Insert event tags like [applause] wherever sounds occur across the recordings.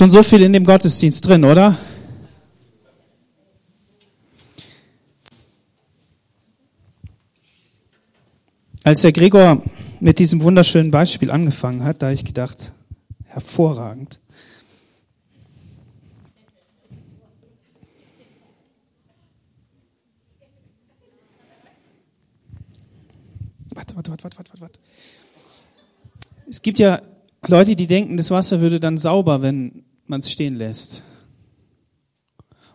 Schon so viel in dem Gottesdienst drin, oder? Als der Gregor mit diesem wunderschönen Beispiel angefangen hat, da habe ich gedacht, hervorragend. Warte, warte, warte, warte, warte, warte. Es gibt ja Leute, die denken, das Wasser würde dann sauber, wenn man es stehen lässt.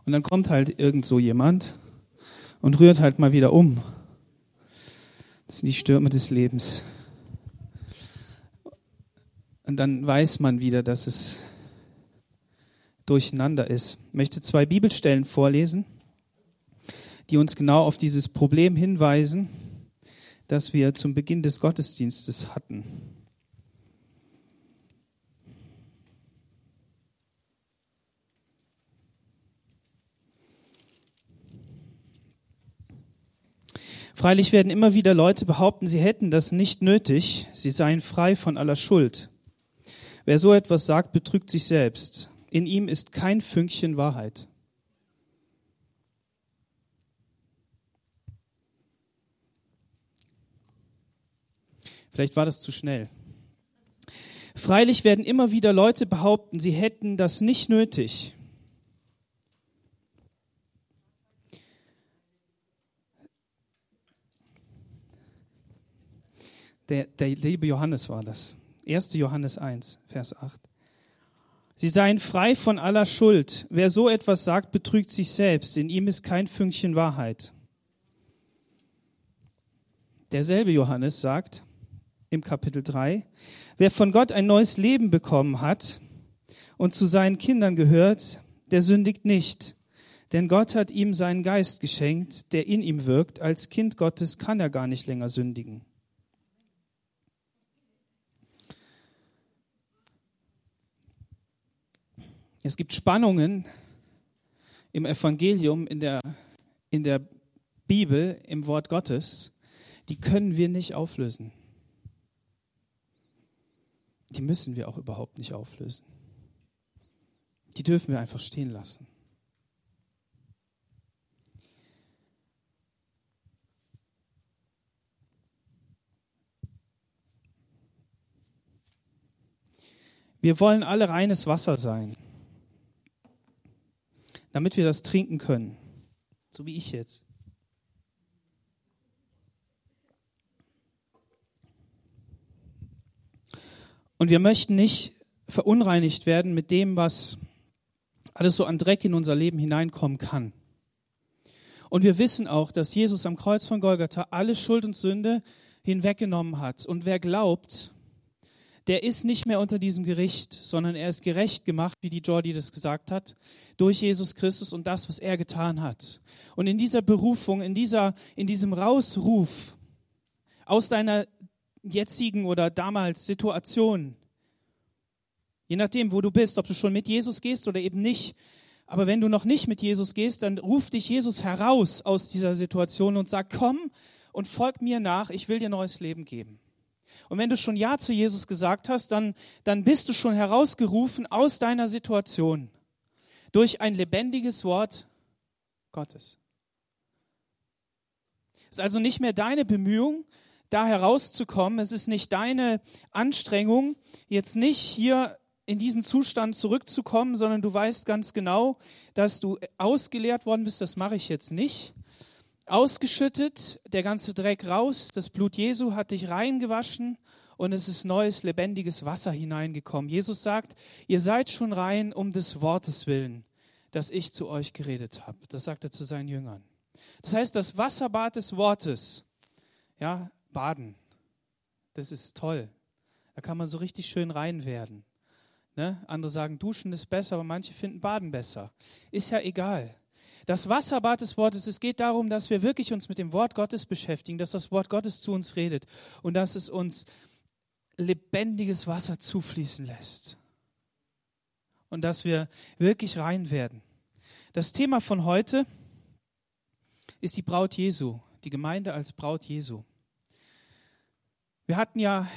Und dann kommt halt irgend so jemand und rührt halt mal wieder um. Das sind die Stürme des Lebens. Und dann weiß man wieder, dass es durcheinander ist. Ich möchte zwei Bibelstellen vorlesen, die uns genau auf dieses Problem hinweisen, das wir zum Beginn des Gottesdienstes hatten. Freilich werden immer wieder Leute behaupten, sie hätten das nicht nötig, sie seien frei von aller Schuld. Wer so etwas sagt, betrügt sich selbst. In ihm ist kein Fünkchen Wahrheit. Vielleicht war das zu schnell. Freilich werden immer wieder Leute behaupten, sie hätten das nicht nötig. Der, der liebe Johannes war das. 1. Johannes 1, Vers 8. Sie seien frei von aller Schuld. Wer so etwas sagt, betrügt sich selbst. In ihm ist kein Fünkchen Wahrheit. Derselbe Johannes sagt im Kapitel 3, wer von Gott ein neues Leben bekommen hat und zu seinen Kindern gehört, der sündigt nicht. Denn Gott hat ihm seinen Geist geschenkt, der in ihm wirkt. Als Kind Gottes kann er gar nicht länger sündigen. Es gibt Spannungen im Evangelium, in der, in der Bibel, im Wort Gottes, die können wir nicht auflösen. Die müssen wir auch überhaupt nicht auflösen. Die dürfen wir einfach stehen lassen. Wir wollen alle reines Wasser sein damit wir das trinken können. So wie ich jetzt. Und wir möchten nicht verunreinigt werden mit dem, was alles so an Dreck in unser Leben hineinkommen kann. Und wir wissen auch, dass Jesus am Kreuz von Golgatha alle Schuld und Sünde hinweggenommen hat. Und wer glaubt, der ist nicht mehr unter diesem Gericht, sondern er ist gerecht gemacht, wie die Jordi das gesagt hat, durch Jesus Christus und das, was er getan hat. Und in dieser Berufung, in dieser, in diesem Rausruf aus deiner jetzigen oder damals Situation, je nachdem, wo du bist, ob du schon mit Jesus gehst oder eben nicht, aber wenn du noch nicht mit Jesus gehst, dann ruft dich Jesus heraus aus dieser Situation und sagt, komm und folg mir nach, ich will dir neues Leben geben. Und wenn du schon Ja zu Jesus gesagt hast, dann, dann bist du schon herausgerufen aus deiner Situation durch ein lebendiges Wort Gottes. Es ist also nicht mehr deine Bemühung, da herauszukommen. Es ist nicht deine Anstrengung, jetzt nicht hier in diesen Zustand zurückzukommen, sondern du weißt ganz genau, dass du ausgeleert worden bist. Das mache ich jetzt nicht ausgeschüttet, der ganze Dreck raus, das Blut Jesu hat dich reingewaschen und es ist neues, lebendiges Wasser hineingekommen. Jesus sagt, ihr seid schon rein um des Wortes willen, das ich zu euch geredet habe. Das sagt er zu seinen Jüngern. Das heißt, das Wasserbad des Wortes, ja, baden, das ist toll. Da kann man so richtig schön rein werden. Ne? Andere sagen, duschen ist besser, aber manche finden baden besser. Ist ja egal. Das Wasserbad des Wortes, es geht darum, dass wir wirklich uns mit dem Wort Gottes beschäftigen, dass das Wort Gottes zu uns redet und dass es uns lebendiges Wasser zufließen lässt. Und dass wir wirklich rein werden. Das Thema von heute ist die Braut Jesu, die Gemeinde als Braut Jesu. Wir hatten ja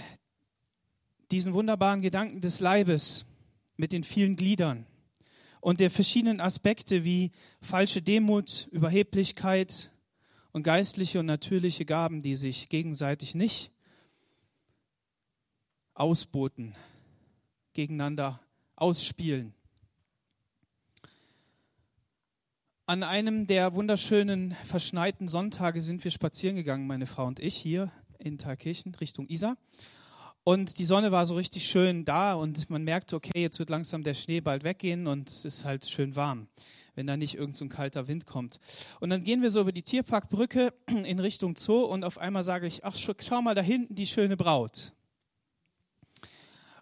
diesen wunderbaren Gedanken des Leibes mit den vielen Gliedern und der verschiedenen Aspekte wie falsche Demut, Überheblichkeit und geistliche und natürliche Gaben, die sich gegenseitig nicht ausboten, gegeneinander ausspielen. An einem der wunderschönen verschneiten Sonntage sind wir spazieren gegangen, meine Frau und ich, hier in Thalkirchen Richtung Isar. Und die Sonne war so richtig schön da und man merkte, okay, jetzt wird langsam der Schnee bald weggehen und es ist halt schön warm, wenn da nicht irgend so ein kalter Wind kommt. Und dann gehen wir so über die Tierparkbrücke [clears throat] in Richtung Zoo und auf einmal sage ich, ach, schau mal da hinten die schöne Braut.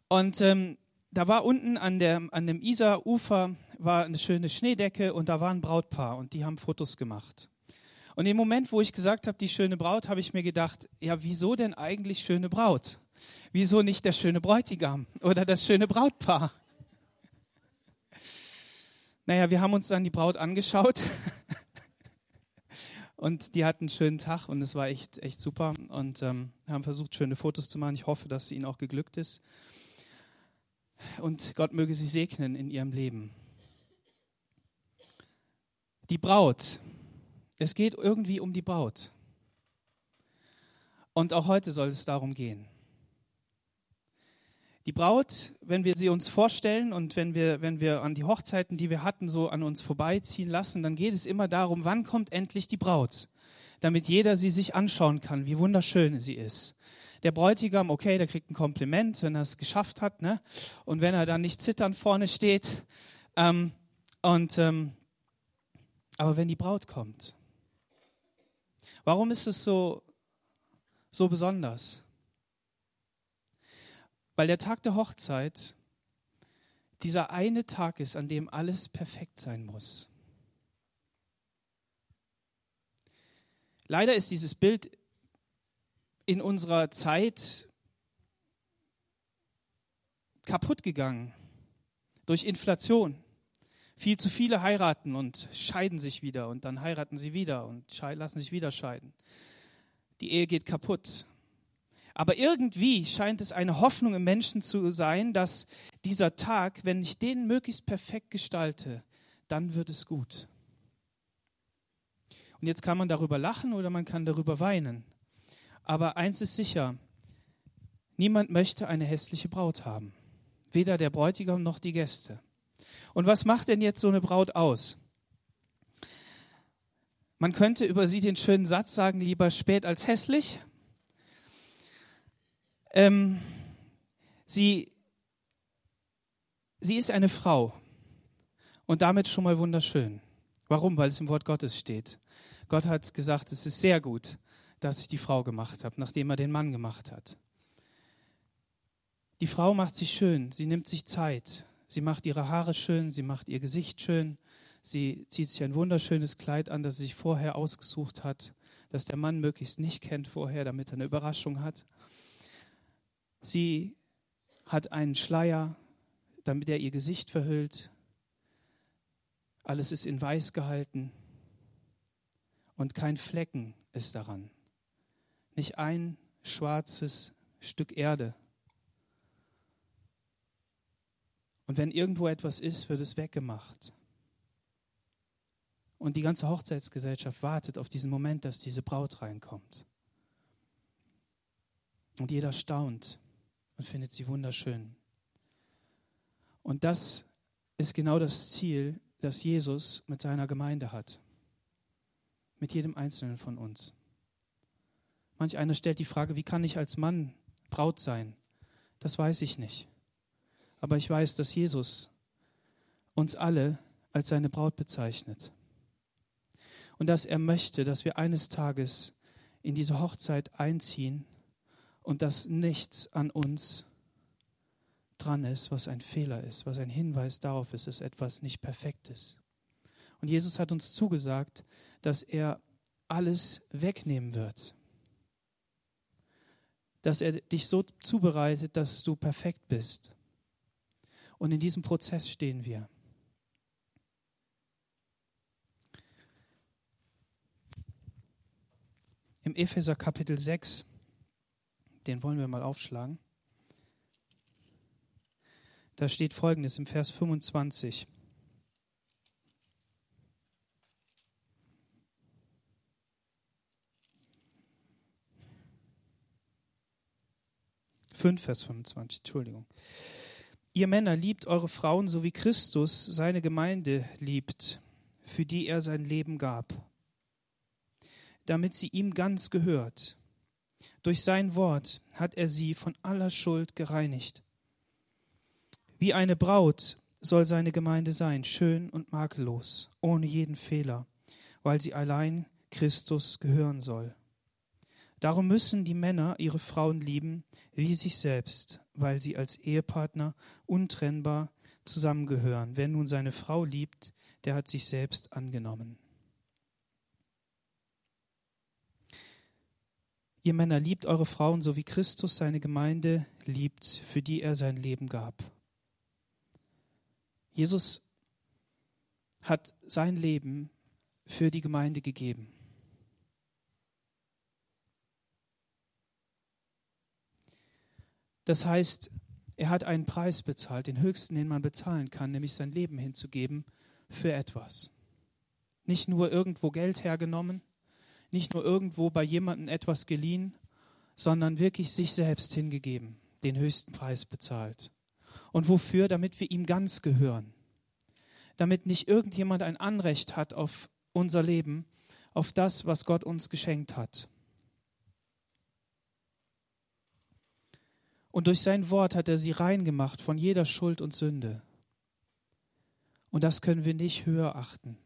Und ähm, da war unten an, der, an dem Isarufer war eine schöne Schneedecke und da war ein Brautpaar und die haben Fotos gemacht. Und im Moment, wo ich gesagt habe, die schöne Braut, habe ich mir gedacht, ja, wieso denn eigentlich schöne Braut? Wieso nicht der schöne Bräutigam oder das schöne Brautpaar? Naja, wir haben uns dann die Braut angeschaut [laughs] und die hatten einen schönen Tag und es war echt, echt super und ähm, haben versucht, schöne Fotos zu machen. Ich hoffe, dass es ihnen auch geglückt ist. Und Gott möge sie segnen in ihrem Leben. Die Braut. Es geht irgendwie um die Braut. Und auch heute soll es darum gehen. Die Braut, wenn wir sie uns vorstellen und wenn wir, wenn wir an die Hochzeiten, die wir hatten, so an uns vorbeiziehen lassen, dann geht es immer darum, wann kommt endlich die Braut, damit jeder sie sich anschauen kann, wie wunderschön sie ist. Der Bräutigam, okay, der kriegt ein Kompliment, wenn er es geschafft hat, ne? Und wenn er dann nicht zitternd vorne steht. Ähm, und ähm, aber wenn die Braut kommt, warum ist es so so besonders? Weil der Tag der Hochzeit dieser eine Tag ist, an dem alles perfekt sein muss. Leider ist dieses Bild in unserer Zeit kaputt gegangen durch Inflation. Viel zu viele heiraten und scheiden sich wieder und dann heiraten sie wieder und lassen sich wieder scheiden. Die Ehe geht kaputt. Aber irgendwie scheint es eine Hoffnung im Menschen zu sein, dass dieser Tag, wenn ich den möglichst perfekt gestalte, dann wird es gut. Und jetzt kann man darüber lachen oder man kann darüber weinen. Aber eins ist sicher, niemand möchte eine hässliche Braut haben. Weder der Bräutigam noch die Gäste. Und was macht denn jetzt so eine Braut aus? Man könnte über sie den schönen Satz sagen, lieber spät als hässlich. Ähm, sie, sie ist eine Frau und damit schon mal wunderschön. Warum? Weil es im Wort Gottes steht. Gott hat gesagt, es ist sehr gut, dass ich die Frau gemacht habe, nachdem er den Mann gemacht hat. Die Frau macht sich schön, sie nimmt sich Zeit, sie macht ihre Haare schön, sie macht ihr Gesicht schön, sie zieht sich ein wunderschönes Kleid an, das sie sich vorher ausgesucht hat, das der Mann möglichst nicht kennt vorher, damit er eine Überraschung hat. Sie hat einen Schleier, damit er ihr Gesicht verhüllt. Alles ist in weiß gehalten und kein Flecken ist daran. Nicht ein schwarzes Stück Erde. Und wenn irgendwo etwas ist, wird es weggemacht. Und die ganze Hochzeitsgesellschaft wartet auf diesen Moment, dass diese Braut reinkommt. Und jeder staunt und findet sie wunderschön. Und das ist genau das Ziel, das Jesus mit seiner Gemeinde hat. Mit jedem Einzelnen von uns. Manch einer stellt die Frage, wie kann ich als Mann Braut sein? Das weiß ich nicht. Aber ich weiß, dass Jesus uns alle als seine Braut bezeichnet. Und dass er möchte, dass wir eines Tages in diese Hochzeit einziehen und dass nichts an uns dran ist, was ein Fehler ist, was ein Hinweis darauf ist, dass etwas nicht perfekt ist. Und Jesus hat uns zugesagt, dass er alles wegnehmen wird. Dass er dich so zubereitet, dass du perfekt bist. Und in diesem Prozess stehen wir. Im Epheser Kapitel 6 den wollen wir mal aufschlagen. Da steht folgendes im Vers 25. Fünf Vers 25, Entschuldigung. Ihr Männer liebt eure Frauen, so wie Christus seine Gemeinde liebt, für die er sein Leben gab, damit sie ihm ganz gehört. Durch sein Wort hat er sie von aller Schuld gereinigt. Wie eine Braut soll seine Gemeinde sein, schön und makellos, ohne jeden Fehler, weil sie allein Christus gehören soll. Darum müssen die Männer ihre Frauen lieben wie sich selbst, weil sie als Ehepartner untrennbar zusammengehören. Wer nun seine Frau liebt, der hat sich selbst angenommen. Ihr Männer liebt eure Frauen, so wie Christus seine Gemeinde liebt, für die er sein Leben gab. Jesus hat sein Leben für die Gemeinde gegeben. Das heißt, er hat einen Preis bezahlt, den höchsten, den man bezahlen kann, nämlich sein Leben hinzugeben für etwas. Nicht nur irgendwo Geld hergenommen, nicht nur irgendwo bei jemandem etwas geliehen, sondern wirklich sich selbst hingegeben, den höchsten Preis bezahlt. Und wofür? Damit wir ihm ganz gehören. Damit nicht irgendjemand ein Anrecht hat auf unser Leben, auf das, was Gott uns geschenkt hat. Und durch sein Wort hat er sie rein gemacht von jeder Schuld und Sünde. Und das können wir nicht höher achten.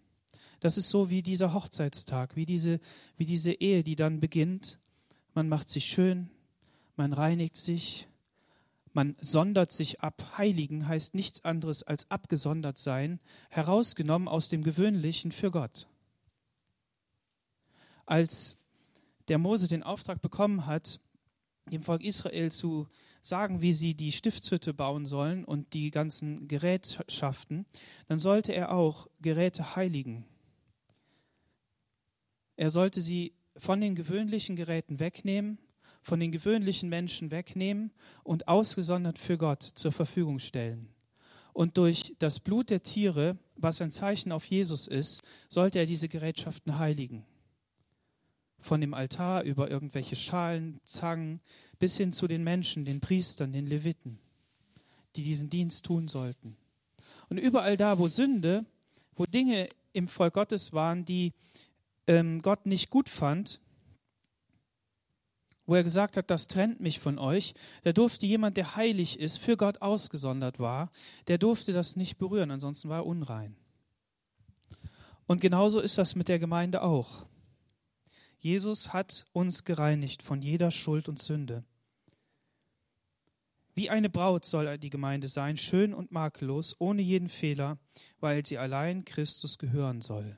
Das ist so wie dieser Hochzeitstag, wie diese, wie diese Ehe, die dann beginnt. Man macht sich schön, man reinigt sich, man sondert sich ab. Heiligen heißt nichts anderes als abgesondert sein, herausgenommen aus dem Gewöhnlichen für Gott. Als der Mose den Auftrag bekommen hat, dem Volk Israel zu sagen, wie sie die Stiftshütte bauen sollen und die ganzen Gerätschaften, dann sollte er auch Geräte heiligen. Er sollte sie von den gewöhnlichen Geräten wegnehmen, von den gewöhnlichen Menschen wegnehmen und ausgesondert für Gott zur Verfügung stellen. Und durch das Blut der Tiere, was ein Zeichen auf Jesus ist, sollte er diese Gerätschaften heiligen von dem Altar über irgendwelche Schalen, Zangen, bis hin zu den Menschen, den Priestern, den Leviten, die diesen Dienst tun sollten. Und überall da, wo Sünde, wo Dinge im Volk Gottes waren, die ähm, Gott nicht gut fand, wo er gesagt hat, das trennt mich von euch, da durfte jemand, der heilig ist, für Gott ausgesondert war, der durfte das nicht berühren, ansonsten war er unrein. Und genauso ist das mit der Gemeinde auch. Jesus hat uns gereinigt von jeder Schuld und Sünde. Wie eine Braut soll die Gemeinde sein, schön und makellos, ohne jeden Fehler, weil sie allein Christus gehören soll.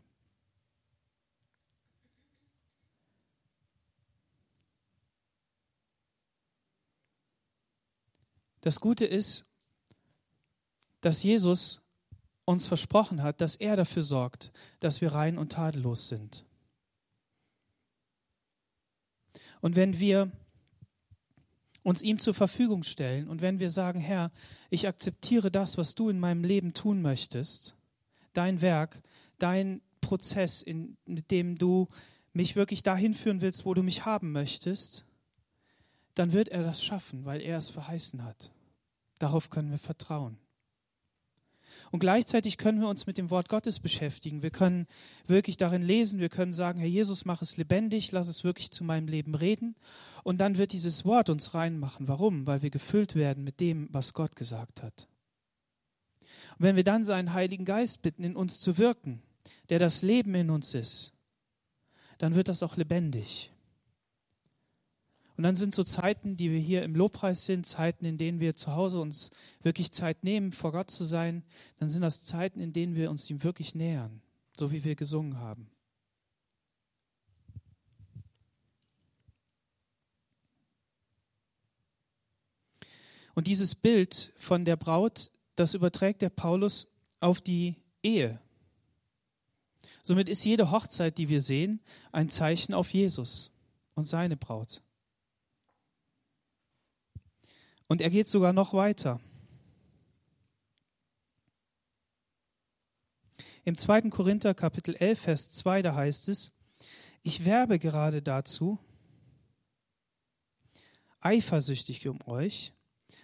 Das Gute ist, dass Jesus uns versprochen hat, dass er dafür sorgt, dass wir rein und tadellos sind. Und wenn wir uns ihm zur Verfügung stellen und wenn wir sagen, Herr, ich akzeptiere das, was du in meinem Leben tun möchtest, dein Werk, dein Prozess, in dem du mich wirklich dahin führen willst, wo du mich haben möchtest, dann wird er das schaffen, weil er es verheißen hat. Darauf können wir vertrauen. Und gleichzeitig können wir uns mit dem Wort Gottes beschäftigen. Wir können wirklich darin lesen, wir können sagen, Herr Jesus, mach es lebendig, lass es wirklich zu meinem Leben reden. Und dann wird dieses Wort uns reinmachen. Warum? Weil wir gefüllt werden mit dem, was Gott gesagt hat. Und wenn wir dann seinen Heiligen Geist bitten, in uns zu wirken, der das Leben in uns ist, dann wird das auch lebendig. Und dann sind so Zeiten, die wir hier im Lobpreis sind, Zeiten, in denen wir zu Hause uns wirklich Zeit nehmen, vor Gott zu sein. Dann sind das Zeiten, in denen wir uns ihm wirklich nähern, so wie wir gesungen haben. Und dieses Bild von der Braut, das überträgt der Paulus auf die Ehe. Somit ist jede Hochzeit, die wir sehen, ein Zeichen auf Jesus und seine Braut. Und er geht sogar noch weiter. Im 2. Korinther Kapitel 11, Vers 2, da heißt es, ich werbe gerade dazu, eifersüchtig um euch,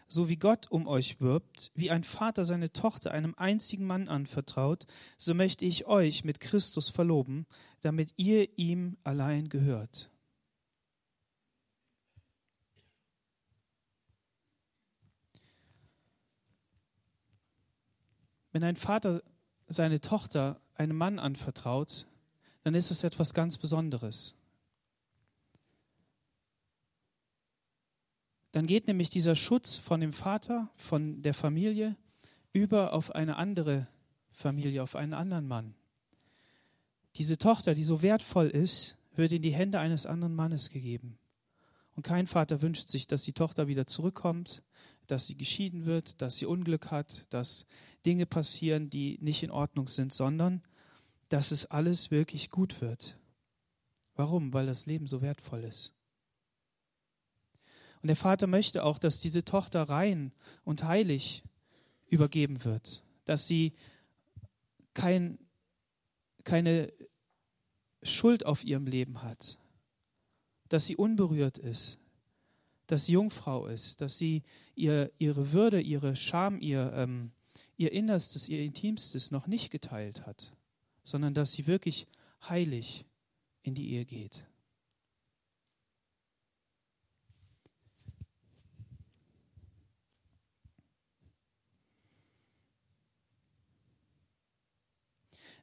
so wie Gott um euch wirbt, wie ein Vater seine Tochter einem einzigen Mann anvertraut, so möchte ich euch mit Christus verloben, damit ihr ihm allein gehört. Wenn ein Vater seine Tochter einem Mann anvertraut, dann ist es etwas ganz Besonderes. Dann geht nämlich dieser Schutz von dem Vater, von der Familie, über auf eine andere Familie, auf einen anderen Mann. Diese Tochter, die so wertvoll ist, wird in die Hände eines anderen Mannes gegeben. Und kein Vater wünscht sich, dass die Tochter wieder zurückkommt, dass sie geschieden wird, dass sie Unglück hat, dass Dinge passieren, die nicht in Ordnung sind, sondern dass es alles wirklich gut wird. Warum? Weil das Leben so wertvoll ist. Und der Vater möchte auch, dass diese Tochter rein und heilig übergeben wird, dass sie kein, keine Schuld auf ihrem Leben hat, dass sie unberührt ist, dass sie Jungfrau ist, dass sie ihr, ihre Würde, ihre Scham, ihr, ähm, ihr Innerstes, ihr Intimstes noch nicht geteilt hat, sondern dass sie wirklich heilig in die Ehe geht.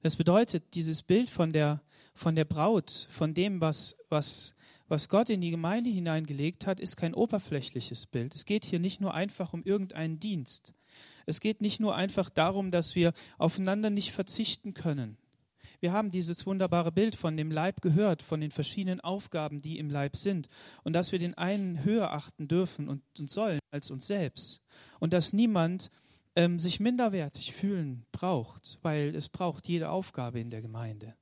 Das bedeutet, dieses Bild von der, von der Braut, von dem, was, was, was Gott in die Gemeinde hineingelegt hat, ist kein oberflächliches Bild. Es geht hier nicht nur einfach um irgendeinen Dienst. Es geht nicht nur einfach darum, dass wir aufeinander nicht verzichten können. Wir haben dieses wunderbare Bild von dem Leib gehört, von den verschiedenen Aufgaben, die im Leib sind, und dass wir den einen höher achten dürfen und, und sollen als uns selbst. Und dass niemand ähm, sich minderwertig fühlen braucht, weil es braucht jede Aufgabe in der Gemeinde,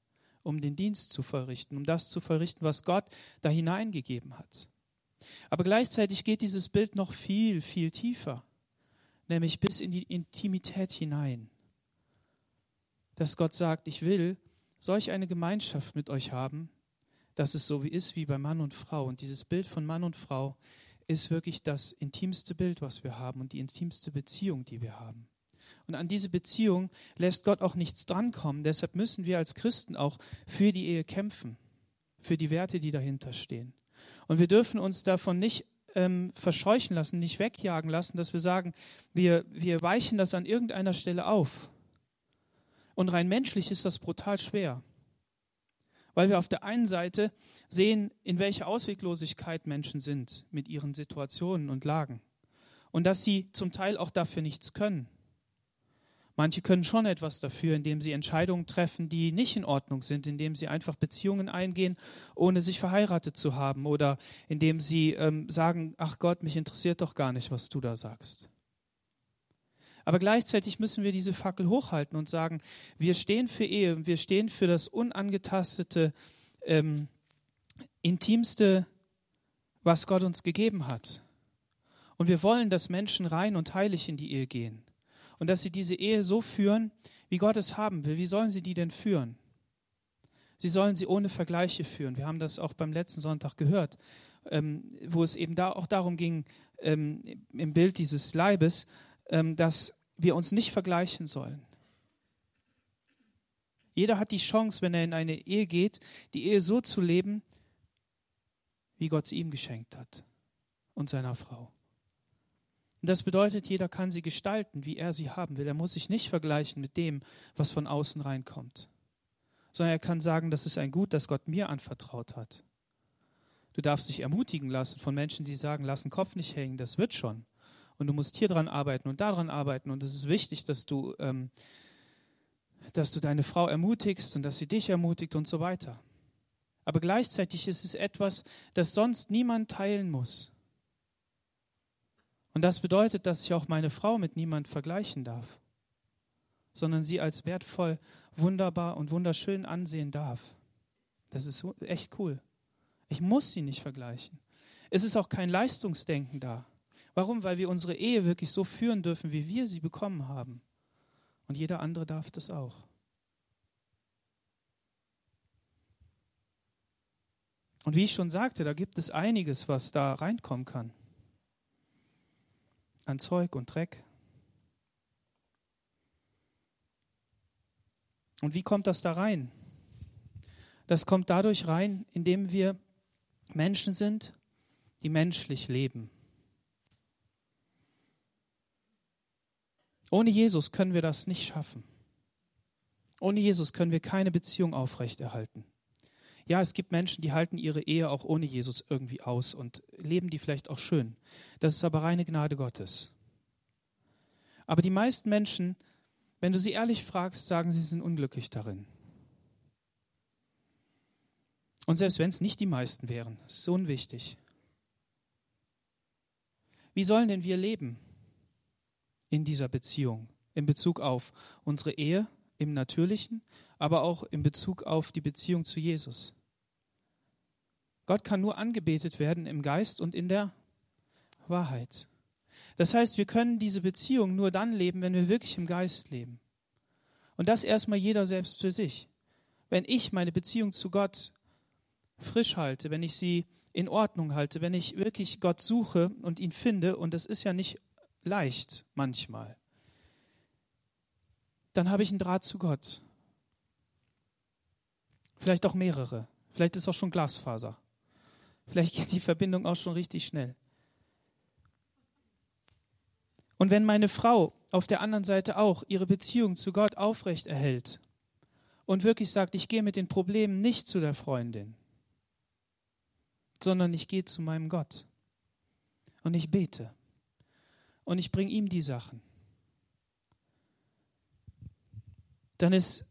um den Dienst zu verrichten, um das zu verrichten, was Gott da hineingegeben hat. Aber gleichzeitig geht dieses Bild noch viel, viel tiefer, nämlich bis in die Intimität hinein. Dass Gott sagt, ich will solch eine Gemeinschaft mit euch haben, dass es so wie ist wie bei Mann und Frau. Und dieses Bild von Mann und Frau ist wirklich das intimste Bild, was wir haben und die intimste Beziehung, die wir haben. Und an diese Beziehung lässt Gott auch nichts drankommen. Deshalb müssen wir als Christen auch für die Ehe kämpfen, für die Werte, die dahinter stehen. Und wir dürfen uns davon nicht ähm, verscheuchen lassen, nicht wegjagen lassen, dass wir sagen, wir, wir weichen das an irgendeiner Stelle auf. Und rein menschlich ist das brutal schwer. Weil wir auf der einen Seite sehen, in welcher Ausweglosigkeit Menschen sind mit ihren Situationen und Lagen. Und dass sie zum Teil auch dafür nichts können. Manche können schon etwas dafür, indem sie Entscheidungen treffen, die nicht in Ordnung sind, indem sie einfach Beziehungen eingehen, ohne sich verheiratet zu haben oder indem sie ähm, sagen, ach Gott, mich interessiert doch gar nicht, was du da sagst. Aber gleichzeitig müssen wir diese Fackel hochhalten und sagen, wir stehen für Ehe, wir stehen für das unangetastete, ähm, intimste, was Gott uns gegeben hat. Und wir wollen, dass Menschen rein und heilig in die Ehe gehen. Und dass sie diese Ehe so führen, wie Gott es haben will. Wie sollen sie die denn führen? Sie sollen sie ohne Vergleiche führen. Wir haben das auch beim letzten Sonntag gehört, ähm, wo es eben da auch darum ging, ähm, im Bild dieses Leibes, ähm, dass wir uns nicht vergleichen sollen. Jeder hat die Chance, wenn er in eine Ehe geht, die Ehe so zu leben, wie Gott sie ihm geschenkt hat und seiner Frau. Und das bedeutet, jeder kann sie gestalten, wie er sie haben will. Er muss sich nicht vergleichen mit dem, was von außen reinkommt, sondern er kann sagen, das ist ein Gut, das Gott mir anvertraut hat. Du darfst dich ermutigen lassen von Menschen, die sagen, lass den Kopf nicht hängen, das wird schon und du musst hier dran arbeiten und daran arbeiten und es ist wichtig, dass du, ähm, dass du deine Frau ermutigst und dass sie dich ermutigt und so weiter. Aber gleichzeitig ist es etwas, das sonst niemand teilen muss. Und das bedeutet, dass ich auch meine Frau mit niemand vergleichen darf, sondern sie als wertvoll, wunderbar und wunderschön ansehen darf. Das ist echt cool. Ich muss sie nicht vergleichen. Es ist auch kein Leistungsdenken da. Warum? Weil wir unsere Ehe wirklich so führen dürfen, wie wir sie bekommen haben. Und jeder andere darf das auch. Und wie ich schon sagte, da gibt es einiges, was da reinkommen kann. An Zeug und Dreck. Und wie kommt das da rein? Das kommt dadurch rein, indem wir Menschen sind, die menschlich leben. Ohne Jesus können wir das nicht schaffen. Ohne Jesus können wir keine Beziehung aufrechterhalten. Ja, es gibt Menschen, die halten ihre Ehe auch ohne Jesus irgendwie aus und leben die vielleicht auch schön. Das ist aber reine Gnade Gottes. Aber die meisten Menschen, wenn du sie ehrlich fragst, sagen, sie sind unglücklich darin. Und selbst wenn es nicht die meisten wären, ist so unwichtig. Wie sollen denn wir leben in dieser Beziehung in Bezug auf unsere Ehe im Natürlichen, aber auch in Bezug auf die Beziehung zu Jesus? Gott kann nur angebetet werden im Geist und in der Wahrheit. Das heißt, wir können diese Beziehung nur dann leben, wenn wir wirklich im Geist leben. Und das erstmal jeder selbst für sich. Wenn ich meine Beziehung zu Gott frisch halte, wenn ich sie in Ordnung halte, wenn ich wirklich Gott suche und ihn finde, und das ist ja nicht leicht manchmal, dann habe ich einen Draht zu Gott. Vielleicht auch mehrere. Vielleicht ist auch schon Glasfaser. Vielleicht geht die Verbindung auch schon richtig schnell. Und wenn meine Frau auf der anderen Seite auch ihre Beziehung zu Gott aufrecht erhält und wirklich sagt, ich gehe mit den Problemen nicht zu der Freundin, sondern ich gehe zu meinem Gott und ich bete und ich bringe ihm die Sachen. Dann ist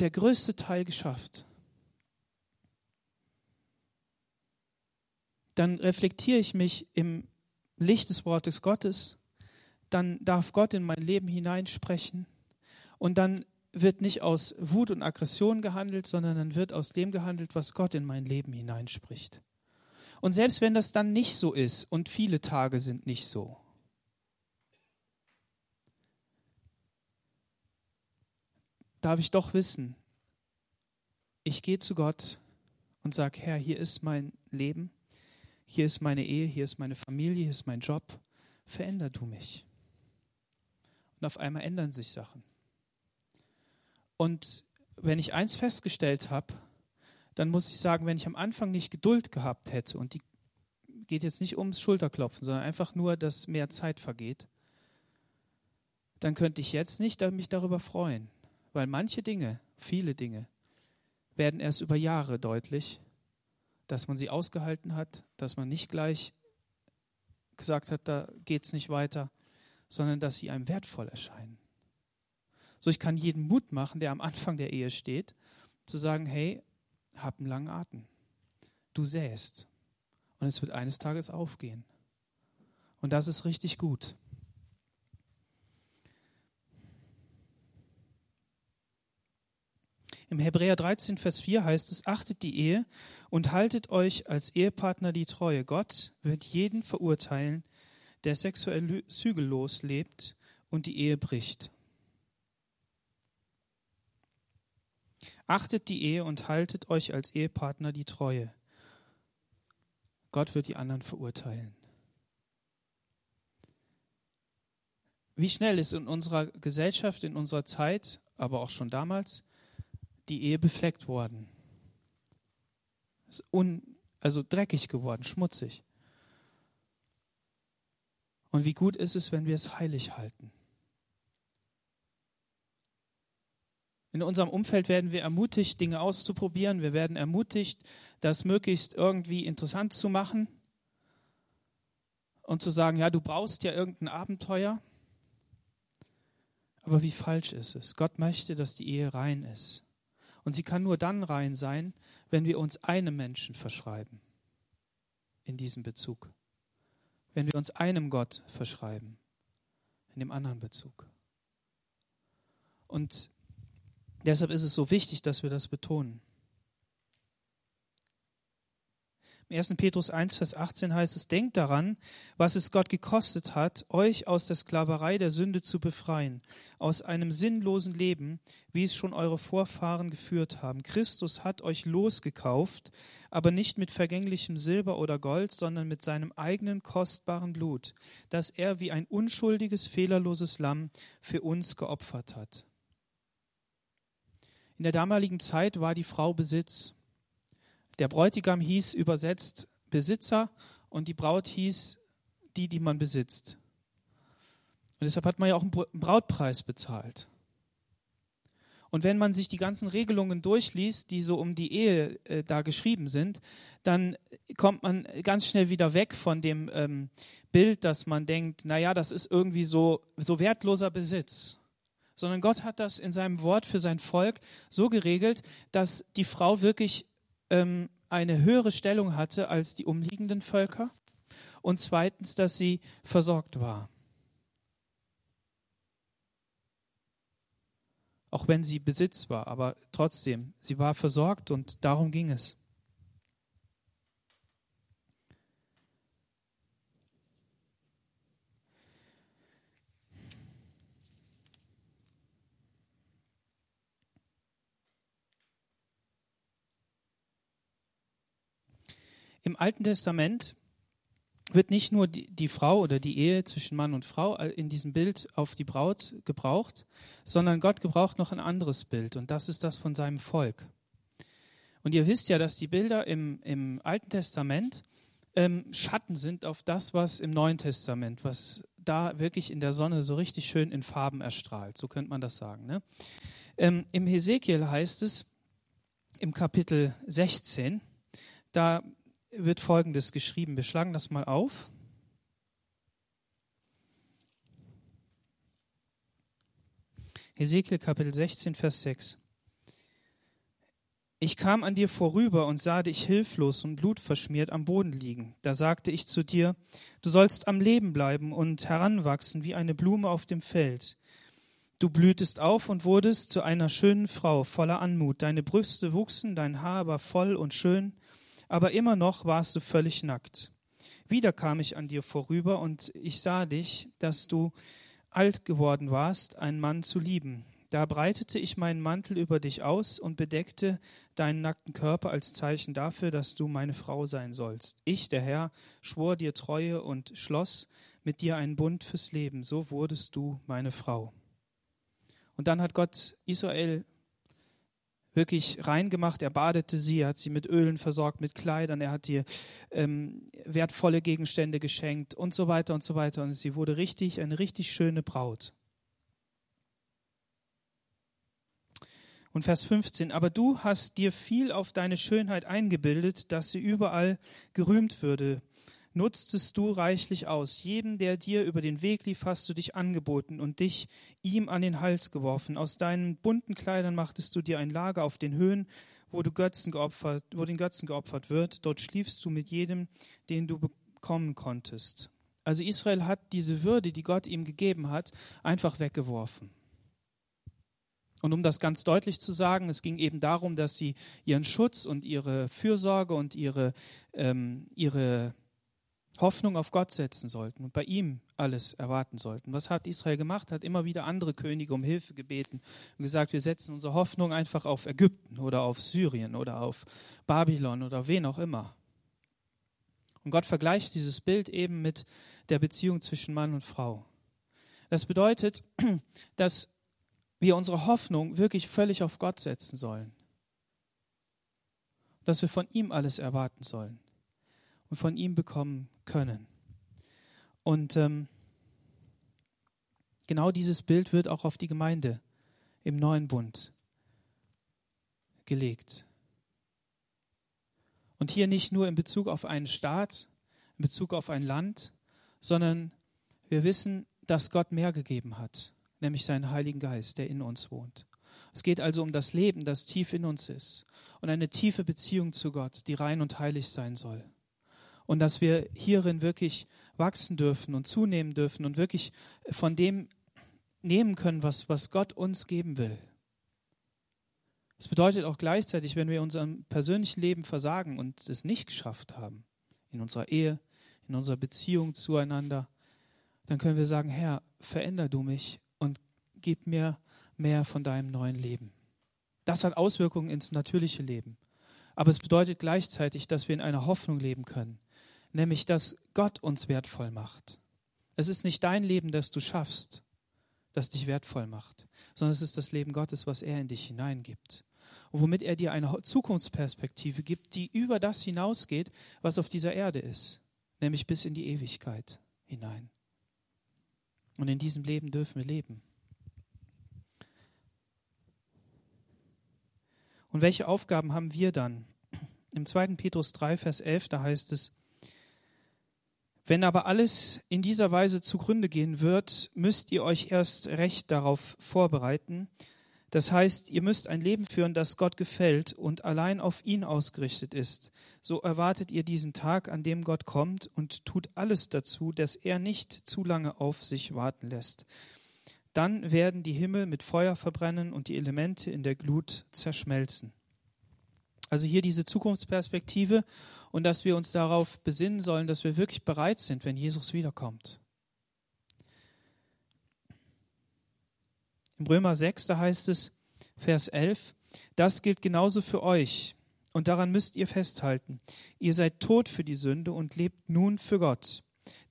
der größte Teil geschafft. Dann reflektiere ich mich im Licht des Wortes Gottes. Dann darf Gott in mein Leben hineinsprechen. Und dann wird nicht aus Wut und Aggression gehandelt, sondern dann wird aus dem gehandelt, was Gott in mein Leben hineinspricht. Und selbst wenn das dann nicht so ist, und viele Tage sind nicht so, darf ich doch wissen, ich gehe zu Gott und sage, Herr, hier ist mein Leben, hier ist meine Ehe, hier ist meine Familie, hier ist mein Job, veränder du mich. Und auf einmal ändern sich Sachen. Und wenn ich eins festgestellt habe, dann muss ich sagen, wenn ich am Anfang nicht Geduld gehabt hätte, und die geht jetzt nicht ums Schulterklopfen, sondern einfach nur, dass mehr Zeit vergeht, dann könnte ich jetzt nicht mich darüber freuen. Weil manche Dinge, viele Dinge, werden erst über Jahre deutlich, dass man sie ausgehalten hat, dass man nicht gleich gesagt hat, da geht es nicht weiter, sondern dass sie einem wertvoll erscheinen. So, ich kann jeden Mut machen, der am Anfang der Ehe steht, zu sagen, hey, hab einen langen Atem. Du säst. Und es wird eines Tages aufgehen. Und das ist richtig gut. Im Hebräer 13, Vers 4 heißt es, achtet die Ehe und haltet euch als Ehepartner die Treue. Gott wird jeden verurteilen, der sexuell zügellos lebt und die Ehe bricht. Achtet die Ehe und haltet euch als Ehepartner die Treue. Gott wird die anderen verurteilen. Wie schnell ist in unserer Gesellschaft, in unserer Zeit, aber auch schon damals, die Ehe befleckt worden? Ist un, also dreckig geworden, schmutzig. Und wie gut ist es, wenn wir es heilig halten? In unserem Umfeld werden wir ermutigt, Dinge auszuprobieren. Wir werden ermutigt, das möglichst irgendwie interessant zu machen und zu sagen, ja, du brauchst ja irgendein Abenteuer. Aber wie falsch ist es? Gott möchte, dass die Ehe rein ist. Und sie kann nur dann rein sein, wenn wir uns einem Menschen verschreiben in diesem Bezug. Wenn wir uns einem Gott verschreiben in dem anderen Bezug. Und Deshalb ist es so wichtig, dass wir das betonen. Im 1. Petrus 1, Vers 18 heißt es, denkt daran, was es Gott gekostet hat, euch aus der Sklaverei der Sünde zu befreien, aus einem sinnlosen Leben, wie es schon eure Vorfahren geführt haben. Christus hat euch losgekauft, aber nicht mit vergänglichem Silber oder Gold, sondern mit seinem eigenen kostbaren Blut, das er wie ein unschuldiges, fehlerloses Lamm für uns geopfert hat. In der damaligen Zeit war die Frau Besitz. Der Bräutigam hieß übersetzt Besitzer und die Braut hieß die, die man besitzt. Und deshalb hat man ja auch einen Brautpreis bezahlt. Und wenn man sich die ganzen Regelungen durchliest, die so um die Ehe äh, da geschrieben sind, dann kommt man ganz schnell wieder weg von dem ähm, Bild, dass man denkt, naja, das ist irgendwie so, so wertloser Besitz. Sondern Gott hat das in seinem Wort für sein Volk so geregelt, dass die Frau wirklich ähm, eine höhere Stellung hatte als die umliegenden Völker und zweitens, dass sie versorgt war. Auch wenn sie Besitz war, aber trotzdem, sie war versorgt und darum ging es. Im Alten Testament wird nicht nur die, die, Frau oder die Ehe zwischen Mann und Frau in diesem Bild auf die Braut gebraucht, sondern Gott gebraucht noch ein anderes Bild und das ist das von seinem Volk. Und ihr wisst ja, dass die Bilder im, im Alten Testament ähm, Schatten sind auf das, was im Neuen Testament, was da wirklich in der Sonne so richtig schön in Farben erstrahlt. So könnte man das sagen. Ne? Ähm, Im Hesekiel heißt es im Kapitel 16, da wird Folgendes geschrieben. Wir schlagen das mal auf. Hesekiel Kapitel 16, Vers 6. Ich kam an dir vorüber und sah dich hilflos und blutverschmiert am Boden liegen. Da sagte ich zu dir, du sollst am Leben bleiben und heranwachsen wie eine Blume auf dem Feld. Du blühtest auf und wurdest zu einer schönen Frau voller Anmut. Deine Brüste wuchsen, dein Haar war voll und schön aber immer noch warst du völlig nackt. Wieder kam ich an dir vorüber und ich sah dich, dass du alt geworden warst, einen Mann zu lieben. Da breitete ich meinen Mantel über dich aus und bedeckte deinen nackten Körper als Zeichen dafür, dass du meine Frau sein sollst. Ich, der Herr, schwor dir Treue und schloss mit dir einen Bund fürs Leben. So wurdest du meine Frau. Und dann hat Gott Israel wirklich reingemacht. Er badete sie, er hat sie mit Ölen versorgt, mit Kleidern, er hat ihr ähm, wertvolle Gegenstände geschenkt und so weiter und so weiter. Und sie wurde richtig, eine richtig schöne Braut. Und Vers 15, aber du hast dir viel auf deine Schönheit eingebildet, dass sie überall gerühmt würde nutztest du reichlich aus. Jedem, der dir über den Weg lief, hast du dich angeboten und dich ihm an den Hals geworfen. Aus deinen bunten Kleidern machtest du dir ein Lager auf den Höhen, wo, du Götzen geopfert, wo den Götzen geopfert wird. Dort schliefst du mit jedem, den du bekommen konntest. Also Israel hat diese Würde, die Gott ihm gegeben hat, einfach weggeworfen. Und um das ganz deutlich zu sagen, es ging eben darum, dass sie ihren Schutz und ihre Fürsorge und ihre, ähm, ihre Hoffnung auf Gott setzen sollten und bei ihm alles erwarten sollten. Was hat Israel gemacht? Hat immer wieder andere Könige um Hilfe gebeten und gesagt, wir setzen unsere Hoffnung einfach auf Ägypten oder auf Syrien oder auf Babylon oder wen auch immer. Und Gott vergleicht dieses Bild eben mit der Beziehung zwischen Mann und Frau. Das bedeutet, [clears throat] dass wir unsere Hoffnung wirklich völlig auf Gott setzen sollen. Dass wir von ihm alles erwarten sollen und von ihm bekommen können. Und ähm, genau dieses Bild wird auch auf die Gemeinde im neuen Bund gelegt. Und hier nicht nur in Bezug auf einen Staat, in Bezug auf ein Land, sondern wir wissen, dass Gott mehr gegeben hat, nämlich seinen Heiligen Geist, der in uns wohnt. Es geht also um das Leben, das tief in uns ist und eine tiefe Beziehung zu Gott, die rein und heilig sein soll und dass wir hierin wirklich wachsen dürfen und zunehmen dürfen und wirklich von dem nehmen können, was, was Gott uns geben will. Es bedeutet auch gleichzeitig, wenn wir unserem persönlichen Leben versagen und es nicht geschafft haben, in unserer Ehe, in unserer Beziehung zueinander, dann können wir sagen, Herr, veränder du mich und gib mir mehr von deinem neuen Leben. Das hat Auswirkungen ins natürliche Leben. Aber es bedeutet gleichzeitig, dass wir in einer Hoffnung leben können, nämlich dass Gott uns wertvoll macht. Es ist nicht dein Leben, das du schaffst, das dich wertvoll macht, sondern es ist das Leben Gottes, was er in dich hineingibt. Und womit er dir eine Zukunftsperspektive gibt, die über das hinausgeht, was auf dieser Erde ist, nämlich bis in die Ewigkeit hinein. Und in diesem Leben dürfen wir leben. Und welche Aufgaben haben wir dann? Im 2. Petrus 3, Vers 11, da heißt es, wenn aber alles in dieser Weise zugrunde gehen wird, müsst ihr euch erst recht darauf vorbereiten. Das heißt, ihr müsst ein Leben führen, das Gott gefällt und allein auf ihn ausgerichtet ist. So erwartet ihr diesen Tag, an dem Gott kommt und tut alles dazu, dass er nicht zu lange auf sich warten lässt. Dann werden die Himmel mit Feuer verbrennen und die Elemente in der Glut zerschmelzen. Also hier diese Zukunftsperspektive und dass wir uns darauf besinnen sollen, dass wir wirklich bereit sind, wenn Jesus wiederkommt. Im Römer 6, da heißt es, Vers 11, das gilt genauso für euch und daran müsst ihr festhalten. Ihr seid tot für die Sünde und lebt nun für Gott,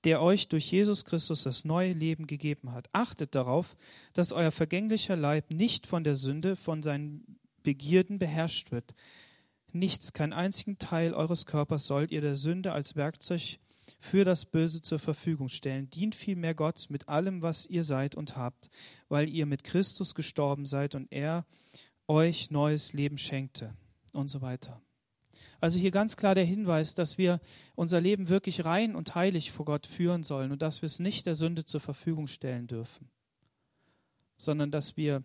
der euch durch Jesus Christus das neue Leben gegeben hat. Achtet darauf, dass euer vergänglicher Leib nicht von der Sünde, von seinen Begierden beherrscht wird, nichts, keinen einzigen Teil eures Körpers sollt ihr der Sünde als Werkzeug für das Böse zur Verfügung stellen. Dient vielmehr Gott mit allem, was ihr seid und habt, weil ihr mit Christus gestorben seid und er euch neues Leben schenkte und so weiter. Also hier ganz klar der Hinweis, dass wir unser Leben wirklich rein und heilig vor Gott führen sollen und dass wir es nicht der Sünde zur Verfügung stellen dürfen, sondern dass wir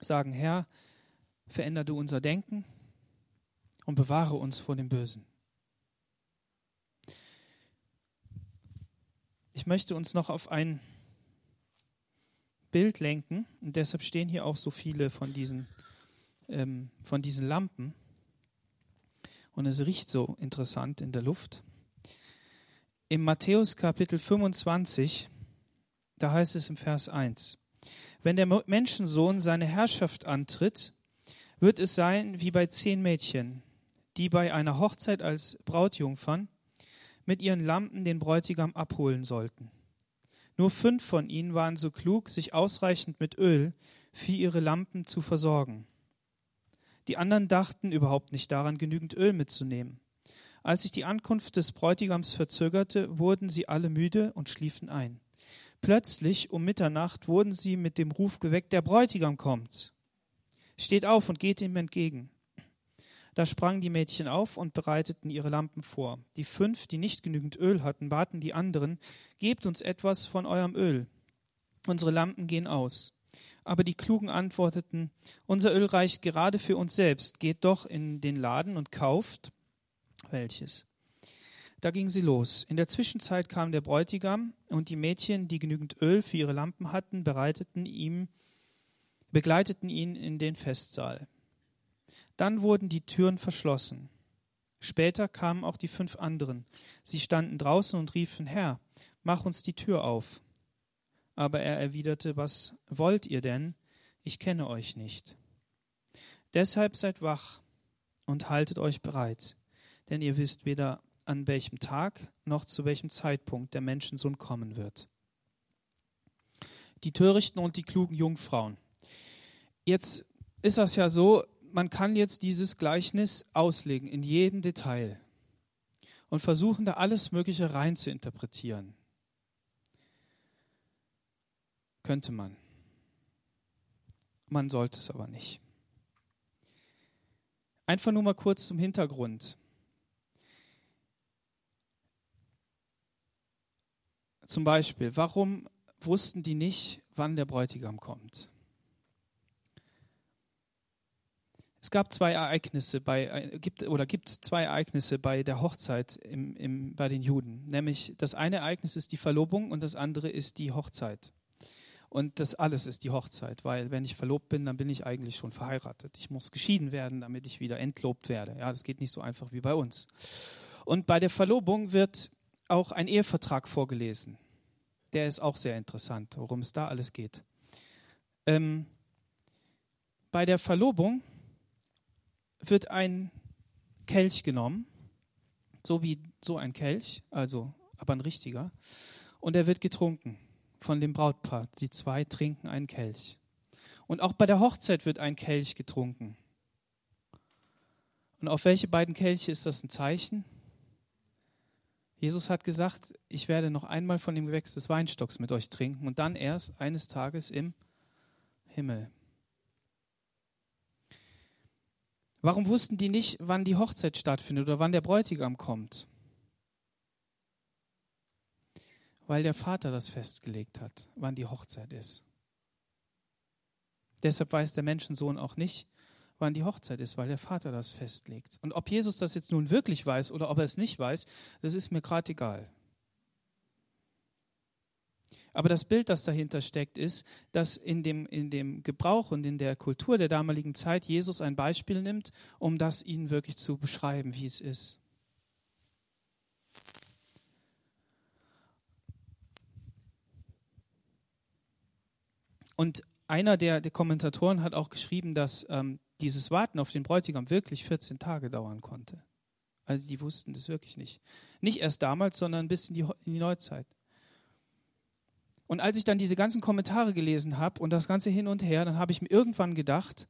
sagen, Herr, veränder du unser Denken, und bewahre uns vor dem Bösen. Ich möchte uns noch auf ein Bild lenken und deshalb stehen hier auch so viele von diesen, ähm, von diesen Lampen. Und es riecht so interessant in der Luft. Im Matthäus Kapitel 25, da heißt es im Vers 1, wenn der Menschensohn seine Herrschaft antritt, wird es sein wie bei zehn Mädchen, die bei einer Hochzeit als Brautjungfern mit ihren Lampen den Bräutigam abholen sollten. Nur fünf von ihnen waren so klug, sich ausreichend mit Öl für ihre Lampen zu versorgen. Die anderen dachten überhaupt nicht daran, genügend Öl mitzunehmen. Als sich die Ankunft des Bräutigams verzögerte, wurden sie alle müde und schliefen ein. Plötzlich um Mitternacht wurden sie mit dem Ruf geweckt, der Bräutigam kommt. Steht auf und geht ihm entgegen. Da sprangen die Mädchen auf und bereiteten ihre Lampen vor. Die fünf, die nicht genügend Öl hatten, baten die anderen, Gebt uns etwas von eurem Öl. Unsere Lampen gehen aus. Aber die Klugen antworteten, Unser Öl reicht gerade für uns selbst. Geht doch in den Laden und kauft welches. Da ging sie los. In der Zwischenzeit kam der Bräutigam und die Mädchen, die genügend Öl für ihre Lampen hatten, bereiteten ihm, begleiteten ihn in den Festsaal. Dann wurden die Türen verschlossen. Später kamen auch die fünf anderen. Sie standen draußen und riefen, Herr, mach uns die Tür auf. Aber er erwiderte, was wollt ihr denn? Ich kenne euch nicht. Deshalb seid wach und haltet euch bereit, denn ihr wisst weder an welchem Tag noch zu welchem Zeitpunkt der Menschensohn kommen wird. Die törichten und die klugen Jungfrauen. Jetzt ist das ja so, man kann jetzt dieses Gleichnis auslegen in jedem Detail und versuchen, da alles Mögliche rein zu interpretieren. Könnte man. Man sollte es aber nicht. Einfach nur mal kurz zum Hintergrund. Zum Beispiel, warum wussten die nicht, wann der Bräutigam kommt? Es gab zwei Ereignisse bei, äh, gibt, oder gibt zwei Ereignisse bei der Hochzeit im, im, bei den Juden. Nämlich das eine Ereignis ist die Verlobung und das andere ist die Hochzeit. Und das alles ist die Hochzeit, weil wenn ich verlobt bin, dann bin ich eigentlich schon verheiratet. Ich muss geschieden werden, damit ich wieder entlobt werde. Ja, das geht nicht so einfach wie bei uns. Und bei der Verlobung wird auch ein Ehevertrag vorgelesen. Der ist auch sehr interessant, worum es da alles geht. Ähm, bei der Verlobung wird ein Kelch genommen, so wie so ein Kelch, also aber ein richtiger, und er wird getrunken von dem Brautpaar. Die zwei trinken einen Kelch. Und auch bei der Hochzeit wird ein Kelch getrunken. Und auf welche beiden Kelche ist das ein Zeichen? Jesus hat gesagt, ich werde noch einmal von dem Gewächs des Weinstocks mit euch trinken und dann erst eines Tages im Himmel. Warum wussten die nicht, wann die Hochzeit stattfindet oder wann der Bräutigam kommt? weil der Vater das festgelegt hat, wann die Hochzeit ist. Deshalb weiß der Menschensohn auch nicht, wann die Hochzeit ist, weil der Vater das festlegt. Und ob Jesus das jetzt nun wirklich weiß oder ob er es nicht weiß, das ist mir gerade egal. Aber das Bild, das dahinter steckt, ist, dass in dem, in dem Gebrauch und in der Kultur der damaligen Zeit Jesus ein Beispiel nimmt, um das ihnen wirklich zu beschreiben, wie es ist. Und einer der, der Kommentatoren hat auch geschrieben, dass ähm, dieses Warten auf den Bräutigam wirklich 14 Tage dauern konnte. Also die wussten das wirklich nicht. Nicht erst damals, sondern bis in die, in die Neuzeit. Und als ich dann diese ganzen Kommentare gelesen habe und das Ganze hin und her, dann habe ich mir irgendwann gedacht,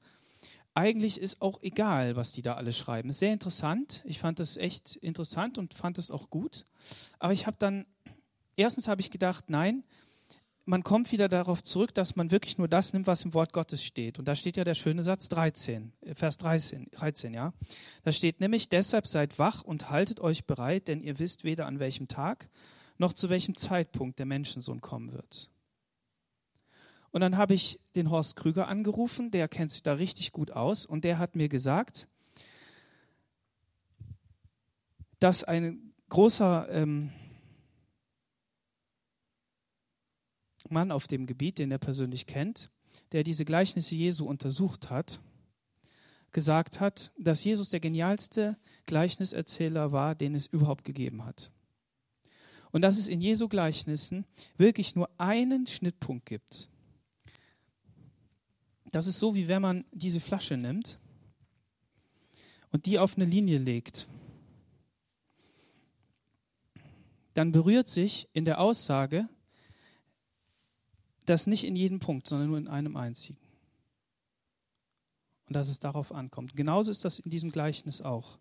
eigentlich ist auch egal, was die da alle schreiben. Ist sehr interessant. Ich fand das echt interessant und fand es auch gut. Aber ich habe dann, erstens habe ich gedacht, nein, man kommt wieder darauf zurück, dass man wirklich nur das nimmt, was im Wort Gottes steht. Und da steht ja der schöne Satz 13, äh, Vers 13, 13, ja. Da steht nämlich, deshalb seid wach und haltet euch bereit, denn ihr wisst weder an welchem Tag noch zu welchem Zeitpunkt der Menschensohn kommen wird. Und dann habe ich den Horst Krüger angerufen, der kennt sich da richtig gut aus und der hat mir gesagt, dass ein großer ähm, Mann auf dem Gebiet, den er persönlich kennt, der diese Gleichnisse Jesu untersucht hat, gesagt hat, dass Jesus der genialste Gleichniserzähler war, den es überhaupt gegeben hat. Und dass es in Jesu Gleichnissen wirklich nur einen Schnittpunkt gibt. Das ist so, wie wenn man diese Flasche nimmt und die auf eine Linie legt. Dann berührt sich in der Aussage das nicht in jedem Punkt, sondern nur in einem einzigen. Und dass es darauf ankommt. Genauso ist das in diesem Gleichnis auch.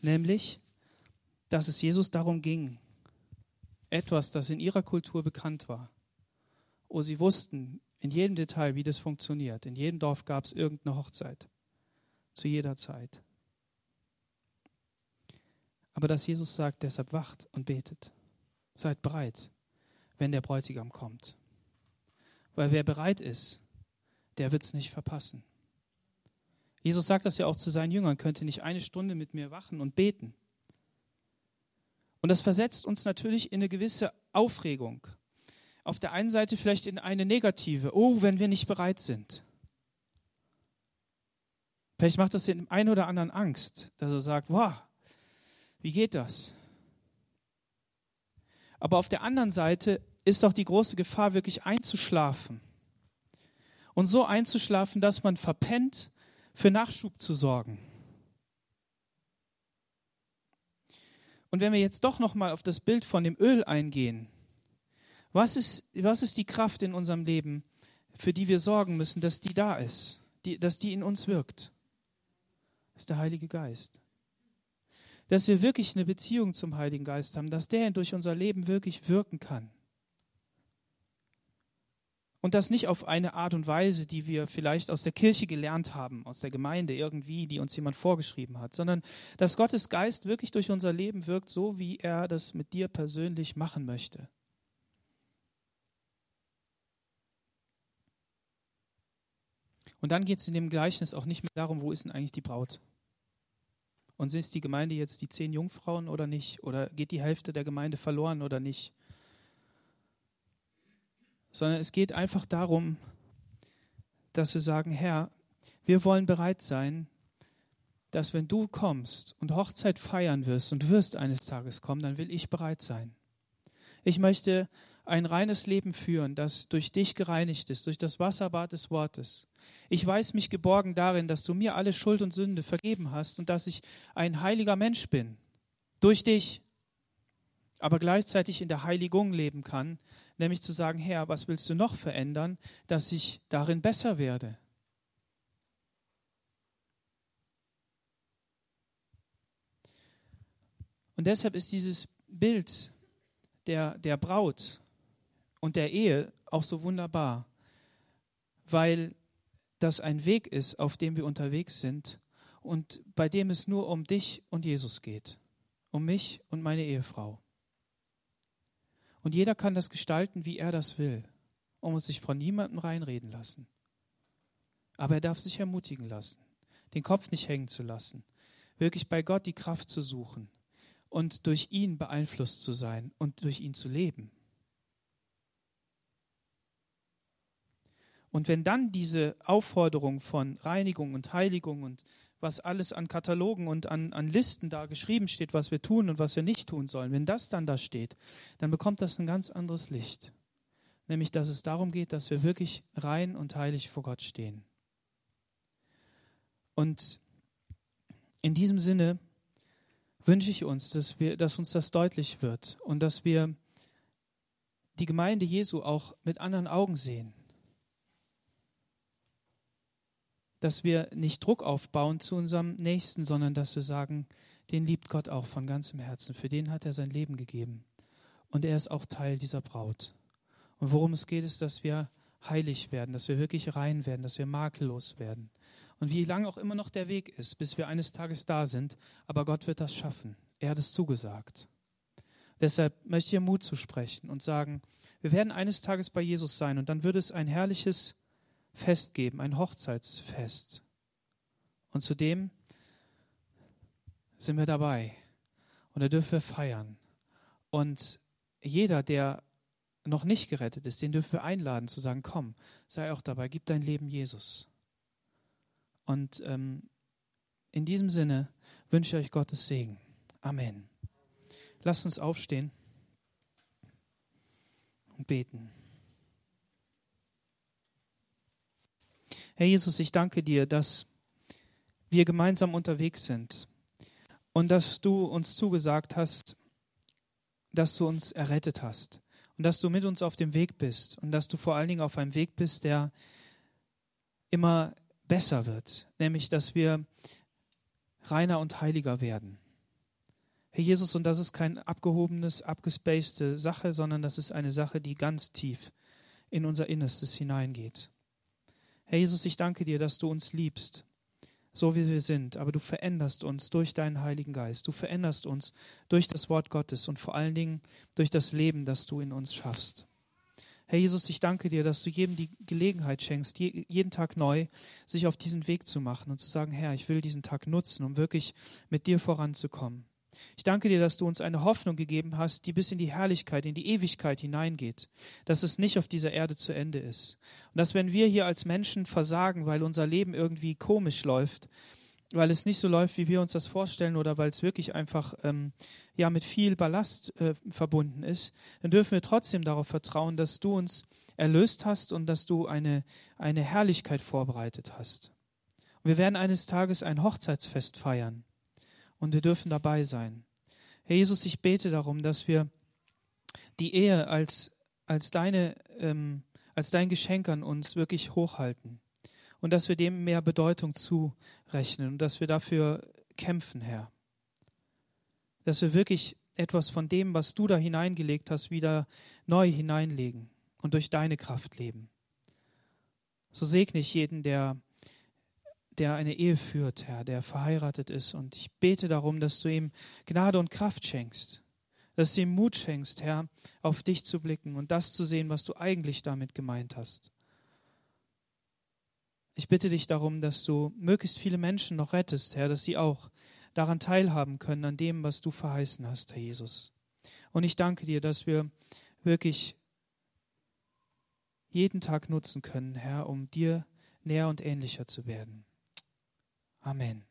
Nämlich, dass es Jesus darum ging, etwas, das in ihrer Kultur bekannt war, wo sie wussten in jedem Detail, wie das funktioniert. In jedem Dorf gab es irgendeine Hochzeit. Zu jeder Zeit. Aber dass Jesus sagt, deshalb wacht und betet. Seid bereit, wenn der Bräutigam kommt. Weil wer bereit ist, der wird es nicht verpassen. Jesus sagt das ja auch zu seinen Jüngern, könnte nicht eine Stunde mit mir wachen und beten. Und das versetzt uns natürlich in eine gewisse Aufregung. Auf der einen Seite vielleicht in eine negative, oh, wenn wir nicht bereit sind. Vielleicht macht das dem einen oder anderen Angst, dass er sagt, wow, wie geht das? Aber auf der anderen Seite ist doch die große Gefahr, wirklich einzuschlafen. Und so einzuschlafen, dass man verpennt, für Nachschub zu sorgen. Und wenn wir jetzt doch noch mal auf das Bild von dem Öl eingehen, was ist, was ist die Kraft in unserem Leben, für die wir sorgen müssen, dass die da ist, die, dass die in uns wirkt? Das ist der Heilige Geist. Dass wir wirklich eine Beziehung zum Heiligen Geist haben, dass der durch unser Leben wirklich wirken kann. Und das nicht auf eine Art und Weise, die wir vielleicht aus der Kirche gelernt haben, aus der Gemeinde irgendwie, die uns jemand vorgeschrieben hat, sondern dass Gottes Geist wirklich durch unser Leben wirkt, so wie er das mit dir persönlich machen möchte. Und dann geht es in dem Gleichnis auch nicht mehr darum, wo ist denn eigentlich die Braut? Und sind die Gemeinde jetzt die zehn Jungfrauen oder nicht? Oder geht die Hälfte der Gemeinde verloren oder nicht? Sondern es geht einfach darum, dass wir sagen, Herr, wir wollen bereit sein, dass wenn du kommst und Hochzeit feiern wirst und wirst eines Tages kommen, dann will ich bereit sein. Ich möchte ein reines Leben führen, das durch dich gereinigt ist, durch das Wasserbad des Wortes. Ich weiß mich geborgen darin, dass du mir alle Schuld und Sünde vergeben hast und dass ich ein heiliger Mensch bin. Durch dich. Aber gleichzeitig in der Heiligung leben kann, nämlich zu sagen, Herr, was willst du noch verändern, dass ich darin besser werde? Und deshalb ist dieses Bild der, der Braut und der Ehe auch so wunderbar, weil das ein Weg ist, auf dem wir unterwegs sind und bei dem es nur um dich und Jesus geht, um mich und meine Ehefrau. Und jeder kann das gestalten, wie er das will, und muss sich von niemandem reinreden lassen. Aber er darf sich ermutigen lassen, den Kopf nicht hängen zu lassen, wirklich bei Gott die Kraft zu suchen und durch ihn beeinflusst zu sein und durch ihn zu leben. Und wenn dann diese Aufforderung von Reinigung und Heiligung und was alles an Katalogen und an, an Listen da geschrieben steht, was wir tun und was wir nicht tun sollen, wenn das dann da steht, dann bekommt das ein ganz anderes Licht. Nämlich, dass es darum geht, dass wir wirklich rein und heilig vor Gott stehen. Und in diesem Sinne wünsche ich uns, dass, wir, dass uns das deutlich wird und dass wir die Gemeinde Jesu auch mit anderen Augen sehen dass wir nicht Druck aufbauen zu unserem Nächsten, sondern dass wir sagen, den liebt Gott auch von ganzem Herzen. Für den hat er sein Leben gegeben. Und er ist auch Teil dieser Braut. Und worum es geht, ist, dass wir heilig werden, dass wir wirklich rein werden, dass wir makellos werden. Und wie lang auch immer noch der Weg ist, bis wir eines Tages da sind, aber Gott wird das schaffen. Er hat es zugesagt. Deshalb möchte ich ihr Mut zusprechen und sagen, wir werden eines Tages bei Jesus sein und dann wird es ein herrliches Fest geben, ein Hochzeitsfest. Und zudem sind wir dabei und da dürfen wir feiern. Und jeder, der noch nicht gerettet ist, den dürfen wir einladen zu sagen, komm, sei auch dabei, gib dein Leben Jesus. Und ähm, in diesem Sinne wünsche ich euch Gottes Segen. Amen. Lasst uns aufstehen und beten. Herr Jesus, ich danke dir, dass wir gemeinsam unterwegs sind und dass du uns zugesagt hast, dass du uns errettet hast und dass du mit uns auf dem Weg bist und dass du vor allen Dingen auf einem Weg bist, der immer besser wird, nämlich dass wir reiner und heiliger werden. Herr Jesus, und das ist kein abgehobenes, abgespacede Sache, sondern das ist eine Sache, die ganz tief in unser Innerstes hineingeht. Herr Jesus, ich danke dir, dass du uns liebst, so wie wir sind, aber du veränderst uns durch deinen Heiligen Geist. Du veränderst uns durch das Wort Gottes und vor allen Dingen durch das Leben, das du in uns schaffst. Herr Jesus, ich danke dir, dass du jedem die Gelegenheit schenkst, jeden Tag neu sich auf diesen Weg zu machen und zu sagen, Herr, ich will diesen Tag nutzen, um wirklich mit dir voranzukommen. Ich danke dir, dass du uns eine Hoffnung gegeben hast, die bis in die Herrlichkeit, in die Ewigkeit hineingeht, dass es nicht auf dieser Erde zu Ende ist. Und dass wenn wir hier als Menschen versagen, weil unser Leben irgendwie komisch läuft, weil es nicht so läuft, wie wir uns das vorstellen oder weil es wirklich einfach ähm, ja mit viel Ballast äh, verbunden ist, dann dürfen wir trotzdem darauf vertrauen, dass du uns erlöst hast und dass du eine, eine Herrlichkeit vorbereitet hast. Und wir werden eines Tages ein Hochzeitsfest feiern und wir dürfen dabei sein. Herr Jesus, ich bete darum, dass wir die Ehe als, als, deine, ähm, als dein Geschenk an uns wirklich hochhalten und dass wir dem mehr Bedeutung zurechnen und dass wir dafür kämpfen, Herr. Dass wir wirklich etwas von dem, was du da hineingelegt hast, wieder neu hineinlegen und durch deine Kraft leben. So segne ich jeden, der der eine Ehe führt, Herr, der verheiratet ist. Und ich bete darum, dass du ihm Gnade und Kraft schenkst, dass du ihm Mut schenkst, Herr, auf dich zu blicken und das zu sehen, was du eigentlich damit gemeint hast. Ich bitte dich darum, dass du möglichst viele Menschen noch rettest, Herr, dass sie auch daran teilhaben können, an dem, was du verheißen hast, Herr Jesus. Und ich danke dir, dass wir wirklich jeden Tag nutzen können, Herr, um dir näher und ähnlicher zu werden. Amen.